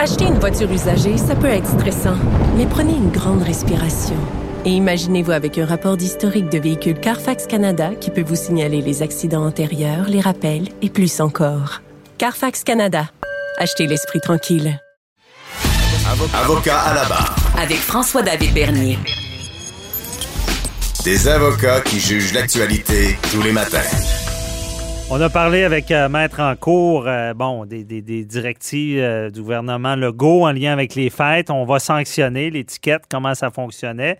Acheter une voiture usagée, ça peut être stressant, mais prenez une grande respiration. Et imaginez-vous avec un rapport d'historique de véhicule Carfax Canada qui peut vous signaler les accidents antérieurs, les rappels et plus encore. Carfax Canada. Achetez l'esprit tranquille. Avocat à la barre. Avec François-David Bernier. Des avocats qui jugent l'actualité tous les matins. On a parlé avec euh, Maître en cours, euh, bon, des, des- des directives euh, du gouvernement Legault en lien avec les fêtes. On va sanctionner l'étiquette, comment ça fonctionnait.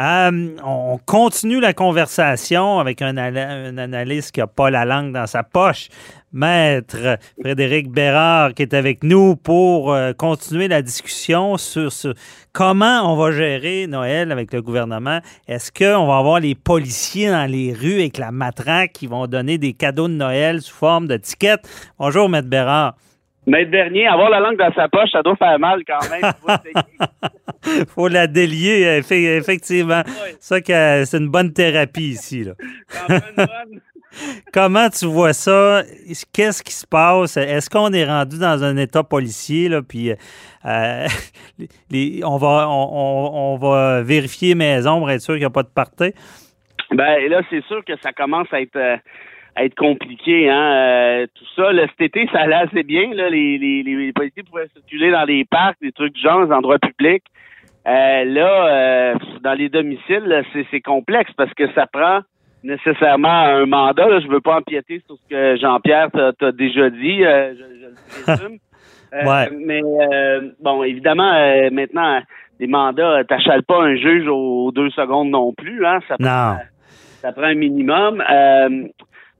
Euh, on continue la conversation avec un, analyste qui n'a pas la langue dans sa poche, Maître Frédéric Bérard, qui est avec nous pour euh, continuer la discussion sur comment on va gérer Noël avec le gouvernement. Est-ce qu'on va avoir les policiers dans les rues avec la matraque qui vont donner des cadeaux de Noël sous forme de tickets? Bonjour, Maître Bérard. Maître Bernier, avoir la langue dans sa poche, ça doit faire mal quand même. Faut la délier, effe- effectivement. Ça c'est une bonne thérapie ici. Là. Bonne. Comment tu vois ça? Qu'est-ce qui se passe? Est-ce qu'on est rendu dans un état policier? Là, puis euh, les- on, va, on, va vérifier maison pour être sûr qu'il n'y a pas de party? Ben là, c'est sûr que ça commence à être euh, être compliqué, hein. euh, tout ça. Là, cet été, ça allait assez bien. Là, les, les, les, les policiers pouvaient circuler dans les parcs, des trucs du genre, des endroits publics. Euh, là, euh, dans les domiciles, c'est, complexe parce que ça prend nécessairement un mandat. Là. Je veux pas empiéter sur ce que Jean-Pierre t'a, déjà dit. euh, je, je le présume. Euh, Ouais. Mais euh, bon, évidemment, euh, maintenant, les mandats, t'achales pas un juge aux, deux secondes non plus. Hein, ça Non. ça prend un minimum. Euh,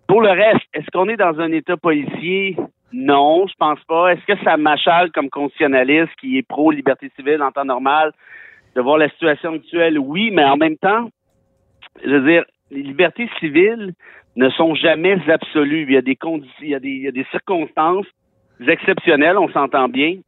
pour le reste, est-ce qu'on est dans un État policier? Non, je pense pas. Est-ce que ça m'achale comme constitutionnaliste qui est pro-liberté civile en temps normal de voir la situation actuelle? Oui, mais en même temps, je veux dire, les libertés civiles ne sont jamais absolues. Il y a des conditions, il y a des, il y a des circonstances exceptionnelles, on s'entend bien,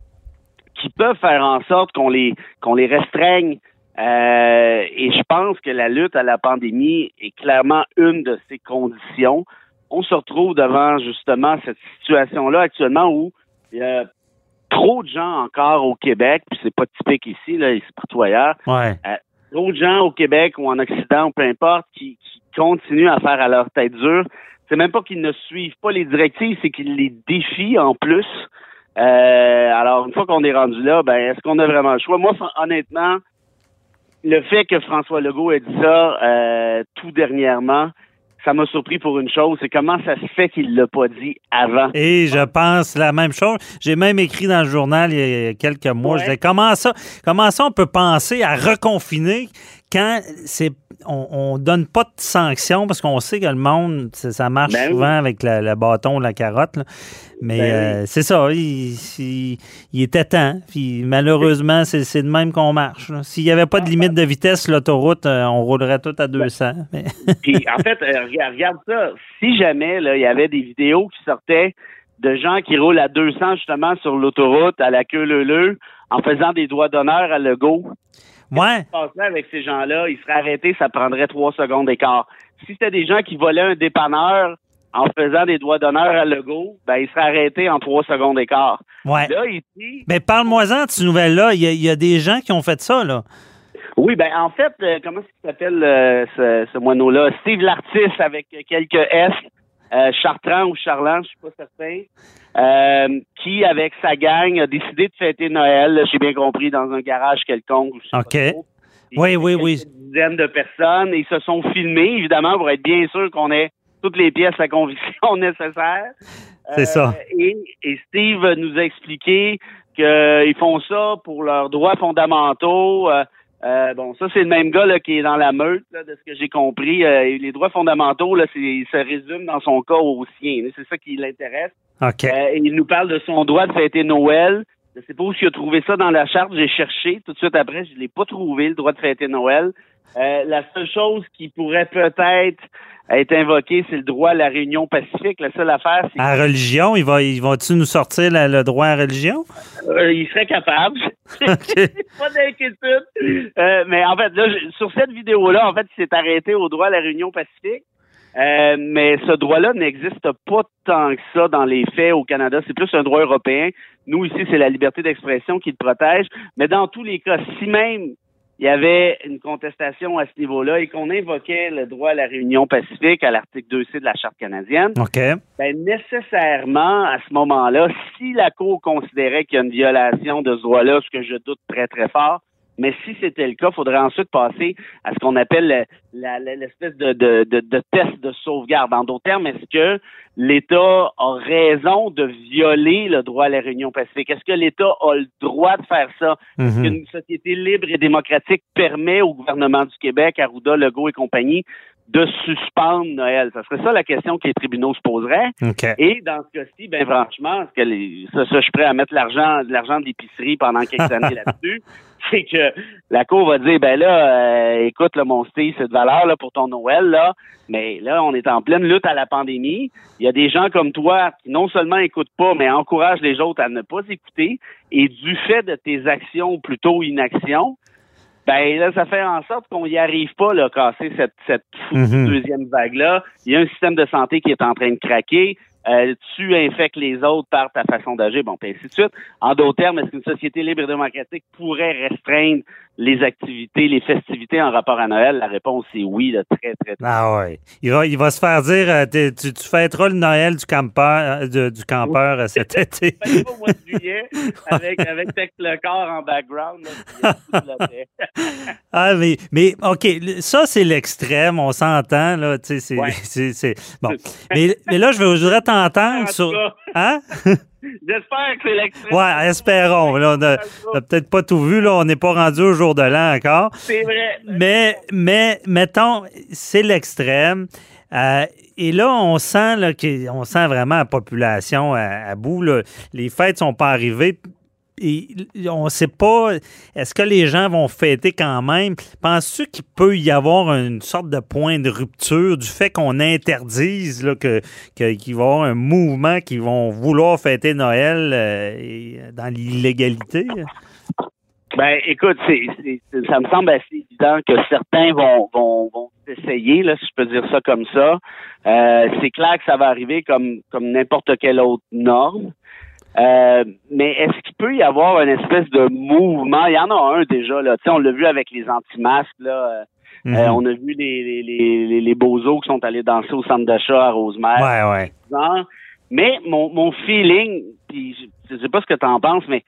qui peuvent faire en sorte qu'on les qu'on les restreigne. Euh, et je pense que la lutte à la pandémie est clairement une de ces conditions. On se retrouve devant justement cette situation-là actuellement où il y a trop de gens encore au Québec, puis c'est pas typique ici, là, c'est partout ailleurs, Ouais. trop de gens au Québec ou en Occident ou peu importe qui, qui continuent à faire à leur tête dure. C'est même pas qu'ils ne suivent pas les directives, c'est qu'ils les défient en plus. Euh, alors, une fois qu'on est rendu là, ben, est-ce qu'on a vraiment le choix? Moi, honnêtement, le fait que François Legault ait dit ça euh, tout dernièrement, ça m'a surpris pour une chose, c'est comment ça se fait qu'il l'a pas dit avant. Et je pense la même chose. J'ai même écrit dans le journal il y a quelques mois. Ouais. Je disais comment ça, comment ça on peut penser à reconfiner quand c'est on, on donne pas de sanctions parce qu'on sait que le monde ça, marche Ben oui. souvent avec la- le bâton, la carotte. là. Mais Ben oui. euh, c'est ça, il, il- il était temps. Puis malheureusement, c'est c'est de même qu'on marche. S'il n'y avait pas de limite de vitesse l'autoroute, euh, on roulerait tout à 200. Mais- Puis en fait, euh, regarde, ça. Si jamais il y avait des vidéos qui sortaient de gens qui roulent à 200 justement sur l'autoroute à la queue leu en faisant des doigts d'honneur à Legault, ouais. se avec ces gens-là, ils seraient arrêtés, ça prendrait trois secondes d'écart. Si c'était des gens qui volaient un dépanneur en faisant des doigts d'honneur à Legault, ben ils seraient arrêtés en trois secondes d'écart. Ouais. Là, ici, Mais parle-moi-en de cette nouvelle-là. Il y, a- il y a des gens qui ont fait ça, là. Oui, ben en fait, euh, comment est-ce qu'il s'appelle euh, ce, ce moineau-là? Steve Lartis avec quelques S, euh, Chartrand ou Charland, je suis pas certain, euh, qui, avec sa gang, a décidé de fêter Noël, j'ai bien compris, dans un garage quelconque. OK. Oui, oui, oui. dizaines de personnes et ils se sont filmés, évidemment, pour être bien sûr qu'on ait toutes les pièces à conviction nécessaires. C'est ça. Et, et Steve nous a expliqué qu'ils font ça pour leurs droits fondamentaux. Euh, bon, ça, c'est le même gars là, qui est dans la meute, là, de ce que j'ai compris. Euh, les droits fondamentaux, là, ils se résument dans son cas aux siens. C'est ça qui l'intéresse. OK. Euh, il nous parle de son droit de fêter Noël. Je sais pas où il a trouvé ça dans la charte. J'ai cherché tout de suite après. Je l'ai pas trouvé, le droit de fêter Noël. Euh, la seule chose qui pourrait peut-être être invoquée, c'est le droit à la réunion pacifique. La seule affaire, c'est À religion, il va, ils vont-tu nous sortir la- le droit à religion? Euh, il serait capable. pas d'inquiétude. Euh, mais en fait, là, sur cette vidéo-là, en fait, il s'est arrêté au droit à la réunion pacifique. Euh, mais ce droit-là n'existe pas tant que ça dans les faits au Canada. C'est plus un droit européen. Nous, ici, c'est la liberté d'expression qui le protège. Mais dans tous les cas, si même il y avait une contestation à ce niveau-là et qu'on invoquait le droit à la réunion pacifique à l'article 2C de la Charte canadienne, OK. ben nécessairement, à ce moment-là, si la Cour considérait qu'il y a une violation de ce droit-là, ce que je doute très, très fort, mais si c'était le cas, il faudrait ensuite passer à ce qu'on appelle l'espèce de, de, de, de, test de sauvegarde. En d'autres termes, est-ce que l'État a raison de violer le droit à la réunion pacifique? Est-ce que l'État a le droit de faire ça? Est-ce Mhm. qu'une société libre et démocratique permet au gouvernement du Québec, Arruda, Legault et compagnie, de suspendre Noël? Ça serait ça la question que les tribunaux se poseraient. Et dans ce cas-ci, ben franchement, ce que les, ça, ça, je suis prêt à mettre l'argent, de l'argent de l'épicerie pendant quelques années là-dessus? C'est que la cour va dire, ben là, euh, écoute, là, mon style, c'est de valeur là, pour ton Noël, là, mais là, on est en pleine lutte à la pandémie. Il y a des gens comme toi qui non seulement écoutent pas, mais encouragent les autres à ne pas écouter. Et du fait de tes actions, ou plutôt inaction, ben là, ça fait en sorte qu'on n'y arrive pas là, à casser cette, cette Mhm. deuxième vague-là. Il y a un système de santé qui est en train de craquer. Euh, tu infectes les autres par ta façon d'agir, bon, puis ainsi de suite. En d'autres termes, est-ce qu'une société libre et démocratique pourrait restreindre les activités, les festivités en rapport à Noël? La réponse est oui, là, très, très, très. Ah ouais. Il va, il va se faire dire euh, tu, tu fêteras le Noël du campeur, euh, de- du campeur euh, cet été. Au mois de juillet avec, avec le corps en background. Là. Ah, mais, mais OK, ça, c'est l'extrême, on s'entend, là, c'est, Ouais. c'est, c'est- Bon. Mais, mais là, je, voudrais En t'entendre sur... Hein? J'espère que c'est l'extrême. Ouais, espérons. Là, on a, on a peut-être pas tout vu, là, on n'est pas rendu au jour de l'an encore. C'est vrai. Mais, mais, mettons, c'est l'extrême. Euh, et là, on sent, là, on sent vraiment la population à, à bout. là. Les fêtes sont pas arrivées. Et on ne sait pas, est-ce que les gens vont fêter quand même? Penses-tu qu'il peut y avoir une sorte de point de rupture du fait qu'on interdise, là, que, qu'il va y avoir un mouvement qui vont vouloir fêter Noël euh, et- dans l'illégalité? Ben, écoute, c'est- ça me semble assez évident que certains vont, vont, vont essayer, là, si je peux dire ça comme ça. Euh, c'est clair que ça va arriver comme, comme n'importe quelle autre norme. Euh, mais est-ce qu'il peut y avoir une espèce de mouvement? Il y en a un déjà, là. Tu sais, on l'a vu avec les anti-masques, là. Euh, Mhm. euh, on a vu les, les, les, les, bozos qui sont allés danser au centre d'achat à Rosemère. Ouais, ouais. ans. Mais mon, mon feeling, puis je, je sais pas ce que tu en penses, mais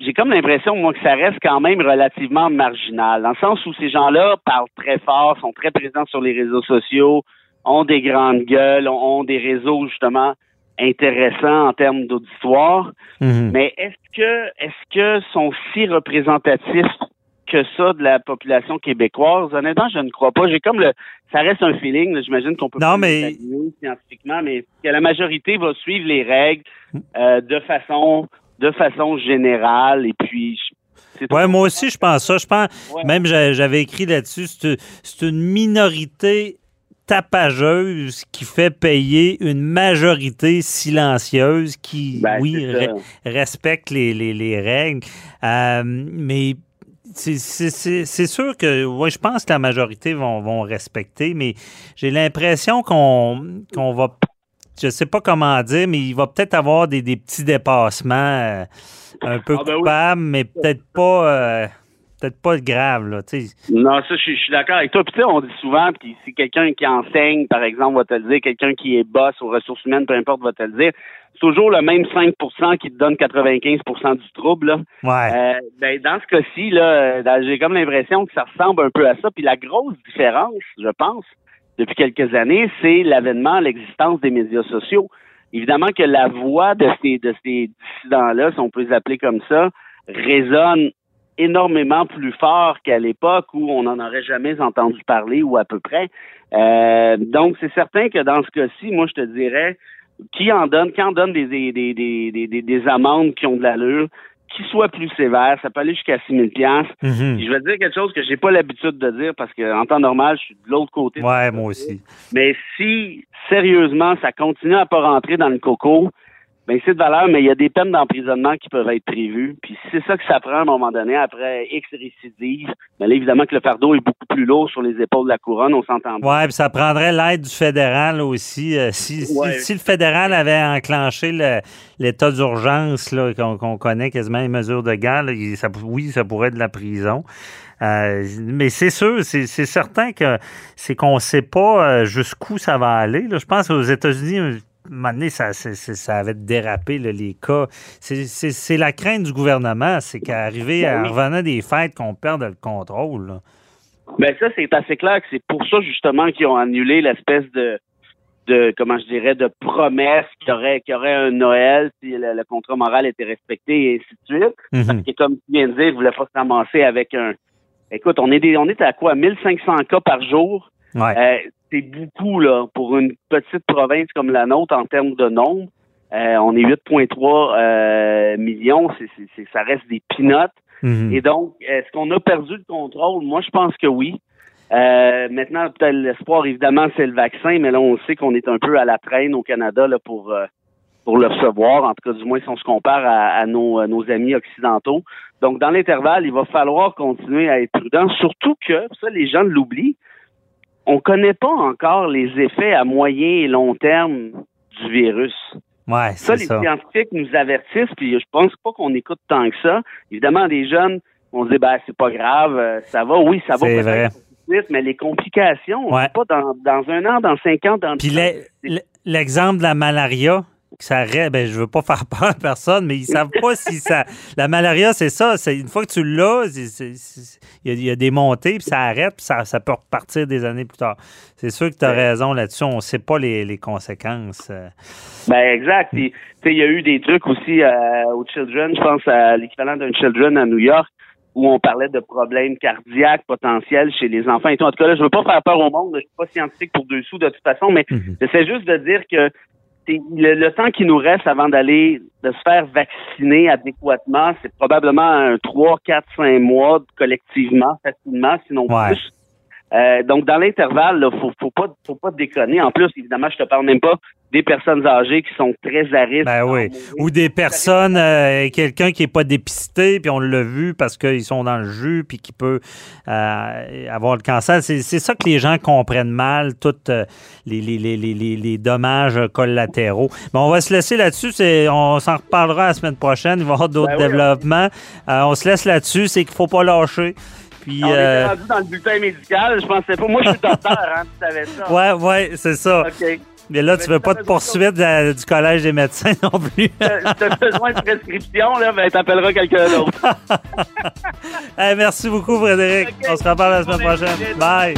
j'ai comme l'impression, moi, que ça reste quand même relativement marginal, dans le sens où ces gens-là parlent très fort, sont très présents sur les réseaux sociaux, ont des grandes gueules, ont, ont des réseaux, justement, intéressants en termes d'auditoire. Mhm. Mais est-ce que est-ce que sont si représentatifs que ça de la population québécoise? Honnêtement, je ne crois pas. J'ai comme le ça reste un feeling, j'imagine qu'on peut Non, pas mais- scientifiquement, mais que la majorité va suivre les règles euh, de façon de façon générale et puis je- Ouais, moi aussi, je pense ça. Je pense, Ouais. même j'a- j'avais écrit là-dessus, c'est une minorité tapageuse qui fait payer une majorité silencieuse qui, Ben, oui, re- respecte les, les- les règles. Euh, mais c'est- sûr que, ouais, je pense que la majorité vont, vont respecter, mais j'ai l'impression qu'on va, je sais pas comment dire, mais il va peut-être avoir des, des petits dépassements euh, un peu Ah, ben oui. coupables, mais peut-être pas, euh, peut-être pas grave, là, tu sais. Non, ça, je, suis- d'accord avec toi. Puis, tu sais, on dit souvent, puis si quelqu'un qui enseigne, par exemple, va te le dire, quelqu'un qui est boss aux ressources humaines, peu importe, va te le dire, c'est toujours le même 5% qui te donne 95% du trouble. Là. Ouais. Euh, ben, dans ce cas-ci, là, euh, j'ai comme l'impression que ça ressemble un peu à ça. Puis la grosse différence, je pense, depuis quelques années, c'est l'avènement, l'existence des médias sociaux. Évidemment que la voix de ces, de ces dissidents-là, si on peut les appeler comme ça, résonne énormément plus fort qu'à l'époque où on n'en aurait jamais entendu parler ou à peu près. Euh, donc, c'est certain que dans ce cas-ci, moi, je te dirais, qui en donne, qui en donne des, des, des, des, des, des- des amendes qui ont de l'allure, qui soit plus sévère, ça peut aller jusqu'à 6 000 piastres. Mhm. Puis Je vais te dire quelque chose que j'ai pas l'habitude de dire parce que en temps normal, je suis de l'autre côté. Ouais, moi aussi. Mais si sérieusement ça continue à pas rentrer dans le coco, ben c'est de valeur, mais il y a des peines d'emprisonnement qui peuvent être prévues. Puis c'est ça que ça prend à un moment donné, après X récidive, mais là, évidemment que le fardeau est beaucoup plus lourd sur les épaules de la couronne, on s'entend bien. Oui, puis ça prendrait l'aide du fédéral aussi. Euh, si, si, le fédéral avait enclenché l'état d'urgence qu'on connaît quasiment les mesures de guerre, ça, oui, ça pourrait être de la prison. Euh, mais c'est sûr, c'est certain que c'est qu'on ne sait pas euh, jusqu'où ça va aller. Je pense aux États-Unis, moment ça, ça avait dérapé les cas. C'est la crainte du gouvernement, c'est qu'arriver ben à revenir des fêtes, qu'on perde le contrôle. Ben ça, c'est assez clair que c'est pour ça justement qu'ils ont annulé l'espèce de de comment je dirais de promesse qu'il y aurait qu'il y aurait un Noël si le, contrat moral était respecté et ainsi de suite. Mm-hmm. Parce que comme tu viens de dire, ils voulaient pas se ramasser avec un écoute, on est des, on est à quoi 1500 cas par jour? Ouais. Euh, c'est beaucoup là pour une petite province comme la nôtre en termes de nombre. Euh, on est 8,3 euh, millions, c'est, ça reste des pinottes. Mhm. Et donc, est-ce qu'on a perdu le contrôle? Moi, je pense que oui. Euh, maintenant, peut-être l'espoir, évidemment, c'est le vaccin, mais là, on sait qu'on est un peu à la traîne au Canada là, pour, pour le recevoir, en tout cas, du moins si on se compare à, nos, nos, amis occidentaux. Donc, dans l'intervalle, il va falloir continuer à être prudent, surtout que, ça, les gens l'oublient, on connaît pas encore les effets à moyen et long terme du virus. Ouais, ça, les scientifiques nous avertissent, puis je pense pas qu'on écoute tant que ça. Évidemment, des jeunes, on se dit, ben, c'est pas grave, euh, ça va, oui, ça va peut-être mais les complications, on pas dans, dans, un an, dans cinq ans, dans Puis l'exemple de la malaria, ça arrête, ben, je veux pas faire peur à personne, mais ils savent pas si ça. La malaria, c'est ça. C'est une fois que tu l'as, il y, a des montées, puis ça arrête, puis ça, peut repartir des années plus tard. C'est sûr que tu as raison là-dessus. On ne sait pas les, conséquences. Euh. Ben exact. Il y a eu des trucs aussi euh, au Children, je pense à l'équivalent d'un Children à New York, où on parlait de problèmes cardiaques potentiels chez les enfants. Et tout. En tout cas, là, je veux pas faire peur au monde. Je suis pas scientifique pour dessous de toute façon, mais mhm. j'essaie juste de dire que le, temps qui nous reste avant d'aller de se faire vacciner adéquatement, c'est probablement un 3, 4, 5 mois collectivement, facilement, sinon plus. Euh, donc, dans l'intervalle, il faut, faut pas, faut pas déconner. En plus, évidemment, je te parle même pas des personnes âgées qui sont très à risque. Ben oui. Ou des personnes, euh, quelqu'un qui est pas dépisté, puis on l'a vu parce qu'ils sont dans le jus, puis qui peut euh, avoir le cancer. C'est ça que les gens comprennent mal, tous les, les, les, les, dommages collatéraux. Mais on va se laisser là-dessus. On s'en reparlera la semaine prochaine. Il va y avoir d'autres ben développements. on se laisse là-dessus. C'est qu'il faut pas lâcher. Puis, on euh... rendu dans le bulletin médical. Je pensais pas. Moi, je suis docteur, hein, tu savais ça. Ouais, ouais, c'est ça. OK. Mais là, tu veux pas de poursuite du Collège des médecins non plus. tu as besoin de prescription, là, ben, t'appelleras quelqu'un d'autre. merci beaucoup, Frédéric. On se reparle la semaine prochaine. Bye.